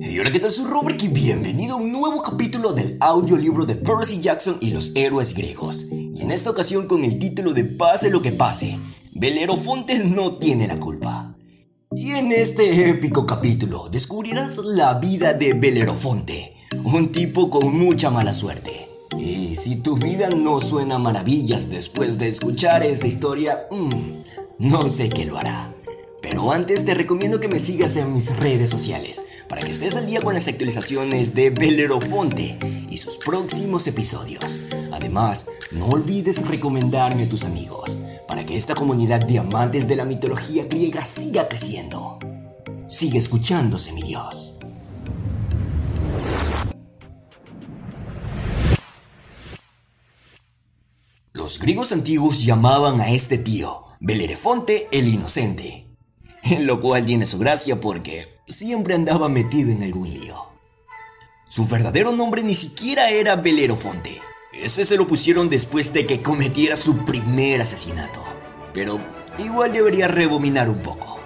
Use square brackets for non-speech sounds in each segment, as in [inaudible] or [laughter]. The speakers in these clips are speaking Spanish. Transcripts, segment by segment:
Hey, hola, ¿qué tal? Soy Robert y bienvenido a un nuevo capítulo del audiolibro de Percy Jackson y los héroes griegos. Y en esta ocasión con el título de Pase lo que pase, Belerofonte no tiene la culpa. Y en este épico capítulo descubrirás la vida de Belerofonte, un tipo con mucha mala suerte. Y si tu vida no suena maravillas después de escuchar esta historia, mmm, no sé qué lo hará. Pero antes te recomiendo que me sigas en mis redes sociales para que estés al día con las actualizaciones de Belerofonte y sus próximos episodios. Además, no olvides recomendarme a tus amigos para que esta comunidad de amantes de la mitología griega siga creciendo. Sigue escuchándose, mi Dios. Los griegos antiguos llamaban a este tío Belerofonte el Inocente [laughs] lo cual tiene su gracia porque siempre andaba metido en algún lío. Su verdadero nombre ni siquiera era Belerofonte. Ese se lo pusieron después de que cometiera su primer asesinato. Pero igual debería rebominar un poco.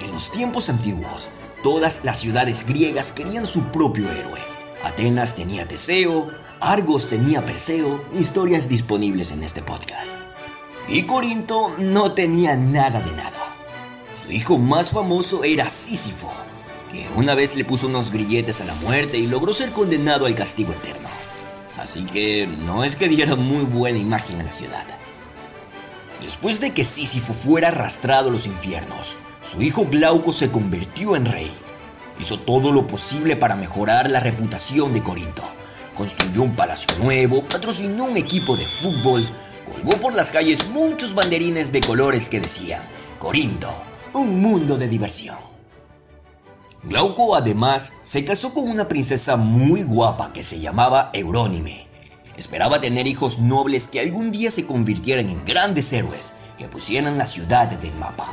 En los tiempos antiguos, todas las ciudades griegas querían su propio héroe. Atenas tenía Teseo, Argos tenía Perseo, historias disponibles en este podcast. Y Corinto no tenía nada de nada. Su hijo más famoso era Sísifo, que una vez le puso unos grilletes a la muerte y logró ser condenado al castigo eterno. Así que no es que diera muy buena imagen a la ciudad. Después de que Sísifo fuera arrastrado a los infiernos, su hijo Glauco se convirtió en rey. Hizo todo lo posible para mejorar la reputación de Corinto. Construyó un palacio nuevo, patrocinó un equipo de fútbol, colgó por las calles muchos banderines de colores que decían Corinto, un mundo de diversión. Glauco además se casó con una princesa muy guapa que se llamaba Eurónime. Esperaba tener hijos nobles que algún día se convirtieran en grandes héroes que pusieran la ciudad del mapa.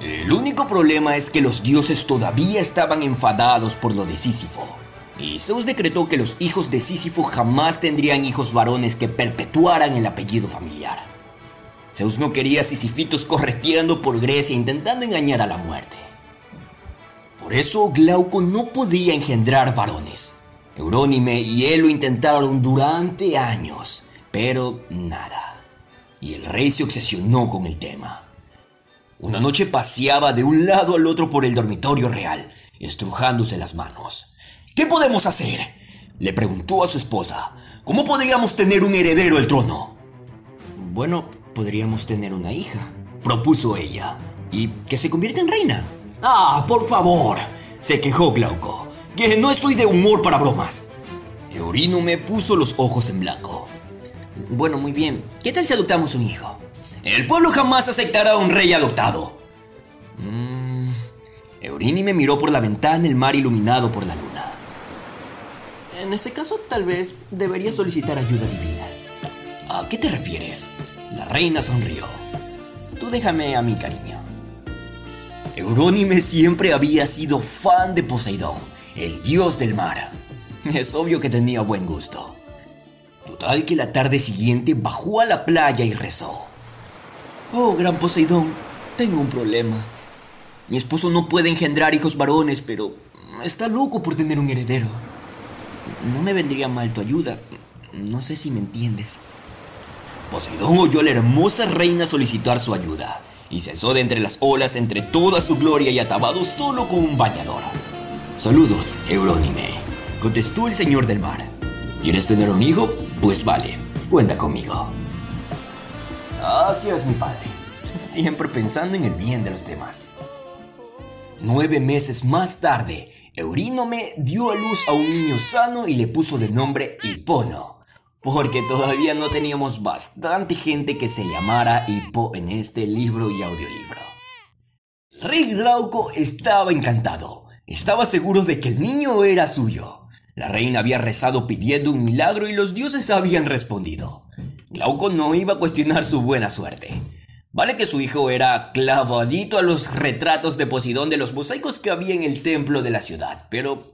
El único problema es que los dioses todavía estaban enfadados por lo de Sísifo, y Zeus decretó que los hijos de Sísifo jamás tendrían hijos varones que perpetuaran el apellido familiar. Zeus no quería sisifitos correteando por Grecia intentando engañar a la muerte. Por eso Glauco no podía engendrar varones. Eurónime y él lo intentaron durante años, pero nada. Y el rey se obsesionó con el tema. Una noche paseaba de un lado al otro por el dormitorio real, estrujándose las manos. ¿Qué podemos hacer? Le preguntó a su esposa. ¿Cómo podríamos tener un heredero al trono? Bueno, podríamos tener una hija, propuso ella, y que se convierta en reina. Ah, por favor, se quejó Glauco, que no estoy de humor para bromas. Eurino me puso los ojos en blanco. Bueno, muy bien. ¿Qué tal si adoptamos un hijo? El pueblo jamás aceptará a un rey adoptado. Mm, Eurini me miró por la ventana el mar iluminado por la luna. En ese caso, tal vez debería solicitar ayuda divina. ¿A qué te refieres? La reina sonrió. Tú déjame a mi cariño. Eurónime siempre había sido fan de Poseidón, el dios del mar. Es obvio que tenía buen gusto. Total que la tarde siguiente bajó a la playa y rezó. Oh, gran Poseidón, tengo un problema. Mi esposo no puede engendrar hijos varones, pero está loco por tener un heredero. No me vendría mal tu ayuda. No sé si me entiendes. Poseidón oyó a la hermosa reina solicitar su ayuda y cesó de entre las olas entre toda su gloria y atabado solo con un bañador. Saludos, Eurónime, contestó el señor del mar. ¿Quieres tener un hijo? Pues vale, cuenta conmigo. Así es mi padre, siempre pensando en el bien de los demás. Nueve meses más tarde, Eurínome dio a luz a un niño sano y le puso de nombre Hipono porque todavía no teníamos bastante gente que se llamara Hippo en este libro y audiolibro. rey Glauco estaba encantado, estaba seguro de que el niño era suyo. La reina había rezado pidiendo un milagro y los dioses habían respondido. Glauco no iba a cuestionar su buena suerte. Vale que su hijo era clavadito a los retratos de Posidón de los mosaicos que había en el templo de la ciudad, pero...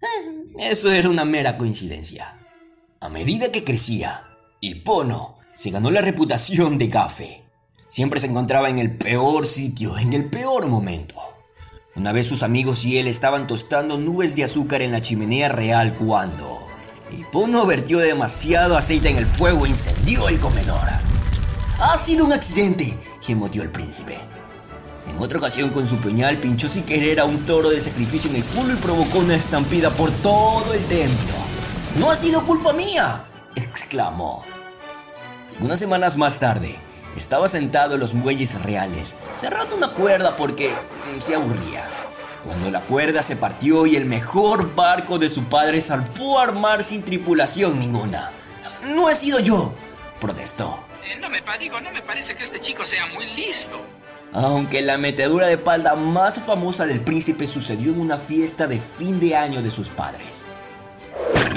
Eh, eso era una mera coincidencia. A medida que crecía, Hipono se ganó la reputación de gafe. Siempre se encontraba en el peor sitio, en el peor momento. Una vez sus amigos y él estaban tostando nubes de azúcar en la chimenea real cuando Hipono vertió demasiado aceite en el fuego e incendió el comedor. Ha sido un accidente, gemoteó el príncipe. En otra ocasión con su puñal pinchó sin querer a un toro de sacrificio en el culo y provocó una estampida por todo el templo. ¡No ha sido culpa mía! exclamó. Algunas semanas más tarde, estaba sentado en los muelles reales, cerrando una cuerda porque mm, se aburría. Cuando la cuerda se partió y el mejor barco de su padre salpó a mar sin tripulación ninguna. No he sido yo, protestó. Eh, no me digo, no me parece que este chico sea muy listo. Aunque la metedura de palda más famosa del príncipe sucedió en una fiesta de fin de año de sus padres.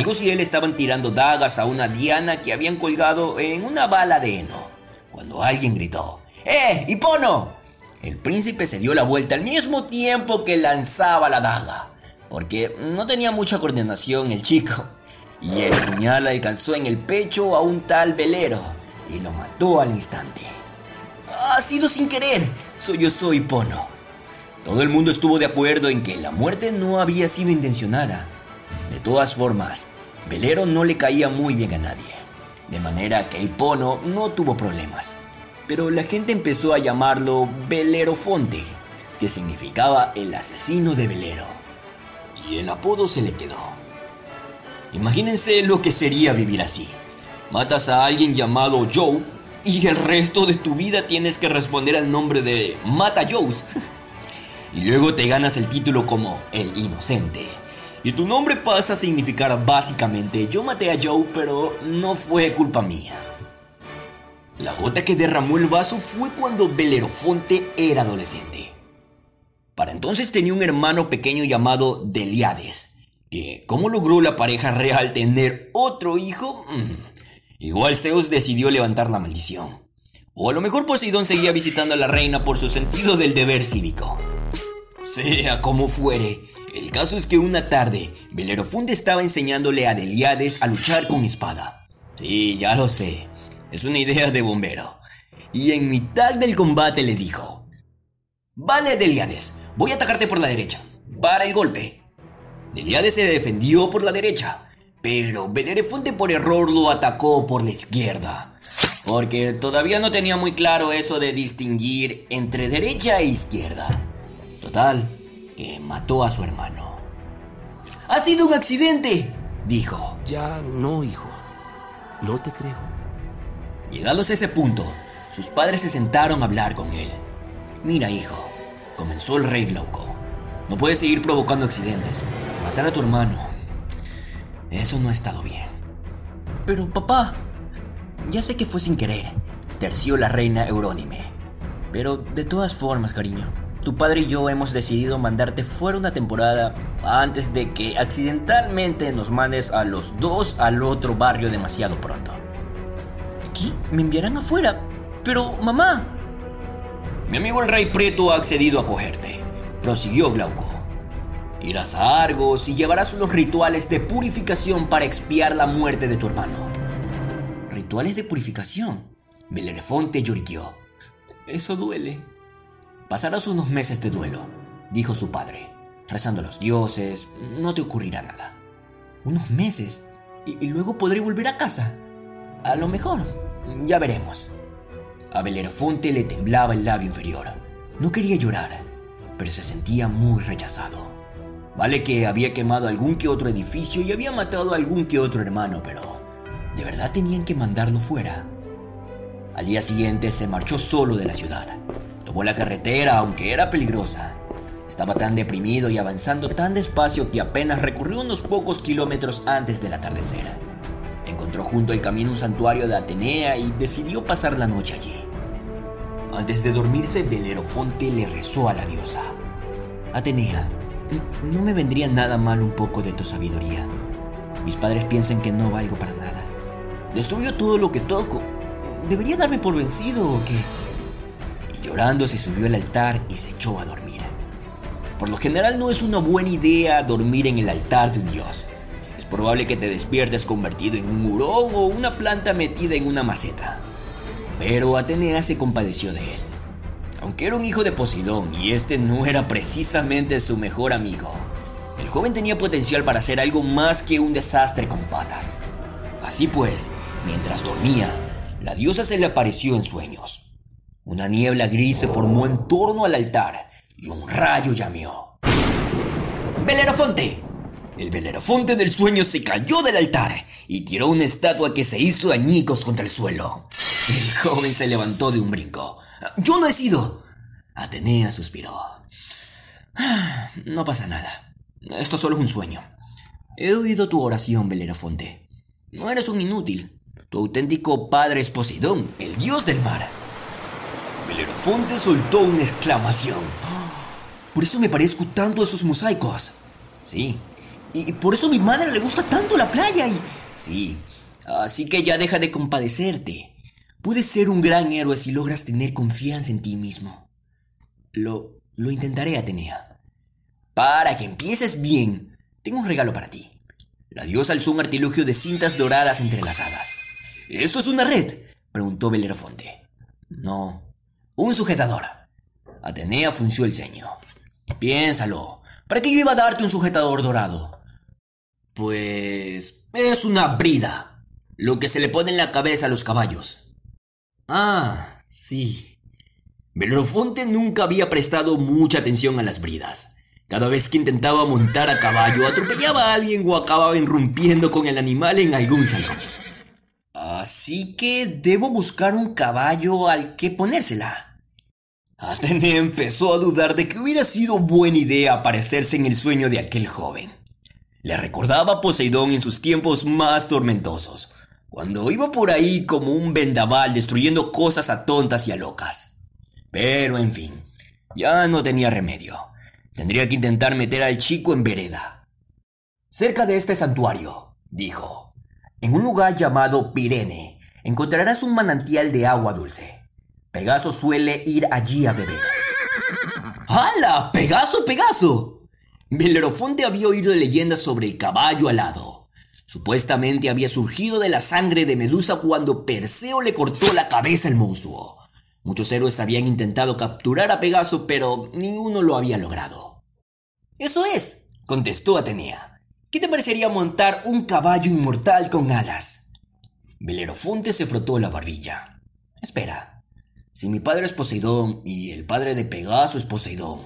Amigos y él estaban tirando dagas a una diana que habían colgado en una bala de heno cuando alguien gritó, ¡Eh, Hipono! El príncipe se dio la vuelta al mismo tiempo que lanzaba la daga, porque no tenía mucha coordinación el chico, y el puñal alcanzó en el pecho a un tal velero y lo mató al instante. Ha sido sin querer, soy yo soy Hipono. Todo el mundo estuvo de acuerdo en que la muerte no había sido intencionada. Todas formas, Velero no le caía muy bien a nadie de manera que Hipono no tuvo problemas. Pero la gente empezó a llamarlo Belerofonte, que significaba el asesino de Velero. Y el apodo se le quedó. Imagínense lo que sería vivir así. Matas a alguien llamado Joe y el resto de tu vida tienes que responder al nombre de Mata Joes. [laughs] y luego te ganas el título como el inocente. Y tu nombre pasa a significar básicamente yo maté a Joe, pero no fue culpa mía. La gota que derramó el vaso fue cuando Belerofonte era adolescente. Para entonces tenía un hermano pequeño llamado Deliades, que ¿cómo logró la pareja real tener otro hijo? Mm, igual Zeus decidió levantar la maldición. O a lo mejor Poseidón seguía visitando a la reina por su sentido del deber cívico. Sea como fuere, el caso es que una tarde, Belerofonte estaba enseñándole a Deliades a luchar con espada. Sí, ya lo sé. Es una idea de bombero. Y en mitad del combate le dijo: Vale, Deliades, voy a atacarte por la derecha. Para el golpe. Deliades se defendió por la derecha, pero Belerofonte por error lo atacó por la izquierda. Porque todavía no tenía muy claro eso de distinguir entre derecha e izquierda. Total, que mató a su hermano. ¡Ha sido un accidente! dijo. Ya no, hijo. No te creo. Llegados a ese punto, sus padres se sentaron a hablar con él. Mira, hijo, comenzó el rey Glauco. No puedes seguir provocando accidentes. Matar a tu hermano. Eso no ha estado bien. Pero, papá, ya sé que fue sin querer, terció la reina Eurónime. Pero de todas formas, cariño, tu padre y yo hemos decidido mandarte fuera una temporada antes de que accidentalmente nos mandes a los dos al otro barrio demasiado pronto. ¿Qué? ¿Me enviarán afuera? Pero, mamá. Mi amigo el rey Preto ha accedido a cogerte, prosiguió Glauco. Irás a Argos y llevarás unos rituales de purificación para expiar la muerte de tu hermano. ¿Rituales de purificación? Belerofonte lloriqueó. Eso duele. Pasarás unos meses de duelo, dijo su padre. Rezando a los dioses, no te ocurrirá nada. ¿Unos meses? ¿Y, luego podré volver a casa? A lo mejor. Ya veremos. A Belerofonte le temblaba el labio inferior. No quería llorar, pero se sentía muy rechazado. Vale que había quemado algún que otro edificio y había matado a algún que otro hermano, pero ¿de verdad tenían que mandarlo fuera? Al día siguiente se marchó solo de la ciudad. Tomó la carretera, aunque era peligrosa. Estaba tan deprimido y avanzando tan despacio que apenas recorrió unos pocos kilómetros antes del atardecer. Encontró junto al camino un santuario de Atenea y decidió pasar la noche allí. Antes de dormirse, Belerofonte le rezó a la diosa. Atenea, no me vendría nada mal un poco de tu sabiduría. Mis padres piensan que no valgo para nada. Destruyó todo lo que toco. ¿Debería darme por vencido o qué? Llorando se subió al altar y se echó a dormir. Por lo general no es una buena idea dormir en el altar de un dios. Es probable que te despiertes convertido en un hurón o una planta metida en una maceta. Pero Atenea se compadeció de él. Aunque era un hijo de Poseidón y este no era precisamente su mejor amigo, el joven tenía potencial para ser algo más que un desastre con patas. Así pues, mientras dormía, la diosa se le apareció en sueños. Una niebla gris se formó en torno al altar y un rayo llameó. ¡Belerofonte! El Belerofonte del sueño se cayó del altar y tiró una estatua que se hizo añicos contra el suelo. El joven se levantó de un brinco. Yo no he sido. Atenea suspiró. No pasa nada. Esto solo es un sueño. He oído tu oración, Belerofonte. No eres un inútil. Tu auténtico padre es Poseidón, el dios del mar. Belerofonte soltó una exclamación. Por eso me parezco tanto a esos mosaicos. Sí. Y por eso a mi madre le gusta tanto la playa y... Sí. Así que ya deja de compadecerte. Puedes ser un gran héroe si logras tener confianza en ti mismo. Lo, lo intentaré, Atenea. Para que empieces bien, tengo un regalo para ti. La diosa alzó un artilugio de cintas doradas entrelazadas. ¿Esto es una red? preguntó Belerofonte. No, un sujetador. Atenea funció el ceño. Piénsalo. ¿Para qué yo iba a darte un sujetador dorado? Pues... es una brida. Lo que se le pone en la cabeza a los caballos. Ah, sí. Belerofonte nunca había prestado mucha atención a las bridas. Cada vez que intentaba montar a caballo, atropellaba a alguien o acababa irrumpiendo con el animal en algún salón. Así que debo buscar un caballo al que ponérsela. Atenea empezó a dudar de que hubiera sido buena idea aparecerse en el sueño de aquel joven. Le recordaba a Poseidón en sus tiempos más tormentosos, cuando iba por ahí como un vendaval destruyendo cosas a tontas y a locas. Pero en fin, ya no tenía remedio. Tendría que intentar meter al chico en vereda. Cerca de este santuario, dijo, en un lugar llamado Pirene, encontrarás un manantial de agua dulce. Pegaso suele ir allí a beber. ¡Hala! ¡Pegaso, Pegaso! Belerofonte había oído leyendas sobre el caballo alado. Supuestamente había surgido de la sangre de Medusa cuando Perseo le cortó la cabeza al monstruo. Muchos héroes habían intentado capturar a Pegaso, pero ninguno lo había logrado. Eso es, contestó Atenea. ¿Qué te parecería montar un caballo inmortal con alas? Belerofonte se frotó la barbilla. Espera, si mi padre es Poseidón y el padre de Pegaso es Poseidón,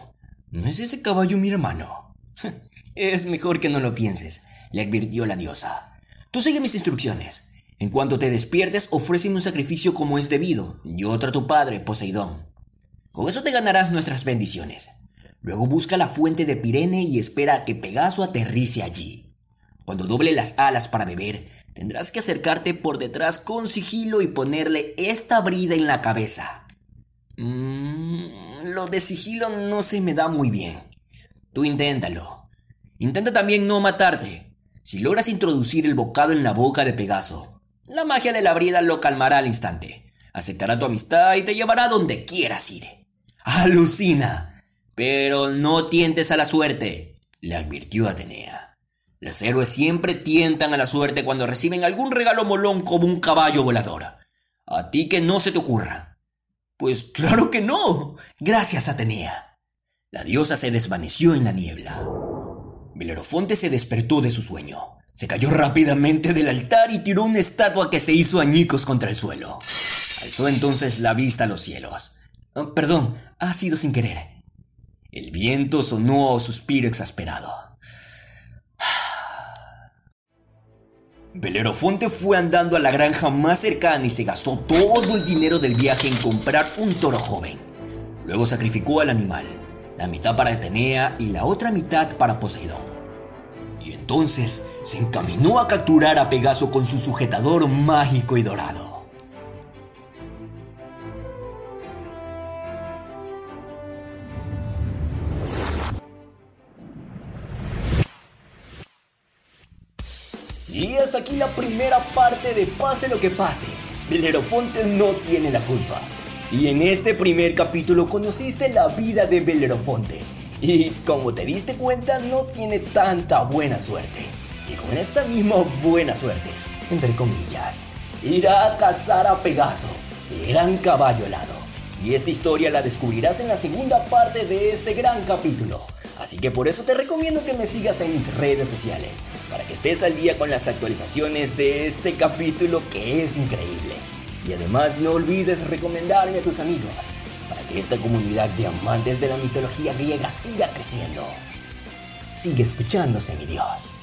¿no es ese caballo mi hermano? [laughs] es mejor que no lo pienses, le advirtió la diosa. Tú sigue mis instrucciones. En cuanto te despiertes, ofréceme un sacrificio como es debido, y otro a tu padre, Poseidón. Con eso te ganarás nuestras bendiciones. Luego busca la fuente de Pirene y espera a que Pegaso aterrice allí. Cuando doble las alas para beber, tendrás que acercarte por detrás con sigilo y ponerle esta brida en la cabeza. Mm, lo de sigilo no se me da muy bien. Tú inténtalo. Intenta también no matarte. Si logras introducir el bocado en la boca de Pegaso, la magia de la brida lo calmará al instante. Aceptará tu amistad y te llevará donde quieras ir. ¡Alucina! Pero no tientes a la suerte, le advirtió Atenea. Los héroes siempre tientan a la suerte cuando reciben algún regalo molón como un caballo volador. A ti que no se te ocurra. Pues claro que no. Gracias, Atenea. La diosa se desvaneció en la niebla. Belerofonte se despertó de su sueño. Se cayó rápidamente del altar y tiró una estatua que se hizo añicos contra el suelo. Alzó entonces la vista a los cielos. Oh, perdón, ha sido sin querer. El viento sonó a suspiro exasperado. Belerofonte fue andando a la granja más cercana y se gastó todo el dinero del viaje en comprar un toro joven. Luego sacrificó al animal, la mitad para Atenea y la otra mitad para Poseidón. Y entonces se encaminó a capturar a Pegaso con su sujetador mágico y dorado. Y hasta aquí la primera parte de Pase lo que pase. Belerofonte no tiene la culpa. Y en este primer capítulo conociste la vida de Belerofonte. Y como te diste cuenta, no tiene tanta buena suerte. Y con esta misma buena suerte, entre comillas, irá a cazar a Pegaso, el gran caballo helado, Y esta historia la descubrirás en la segunda parte de este gran capítulo. Así que por eso te recomiendo que me sigas en mis redes sociales, para que estés al día con las actualizaciones de este capítulo que es increíble. Y además no olvides recomendarme a tus amigos, para que esta comunidad de amantes de la mitología griega siga creciendo. Sigue escuchándose, mi Dios.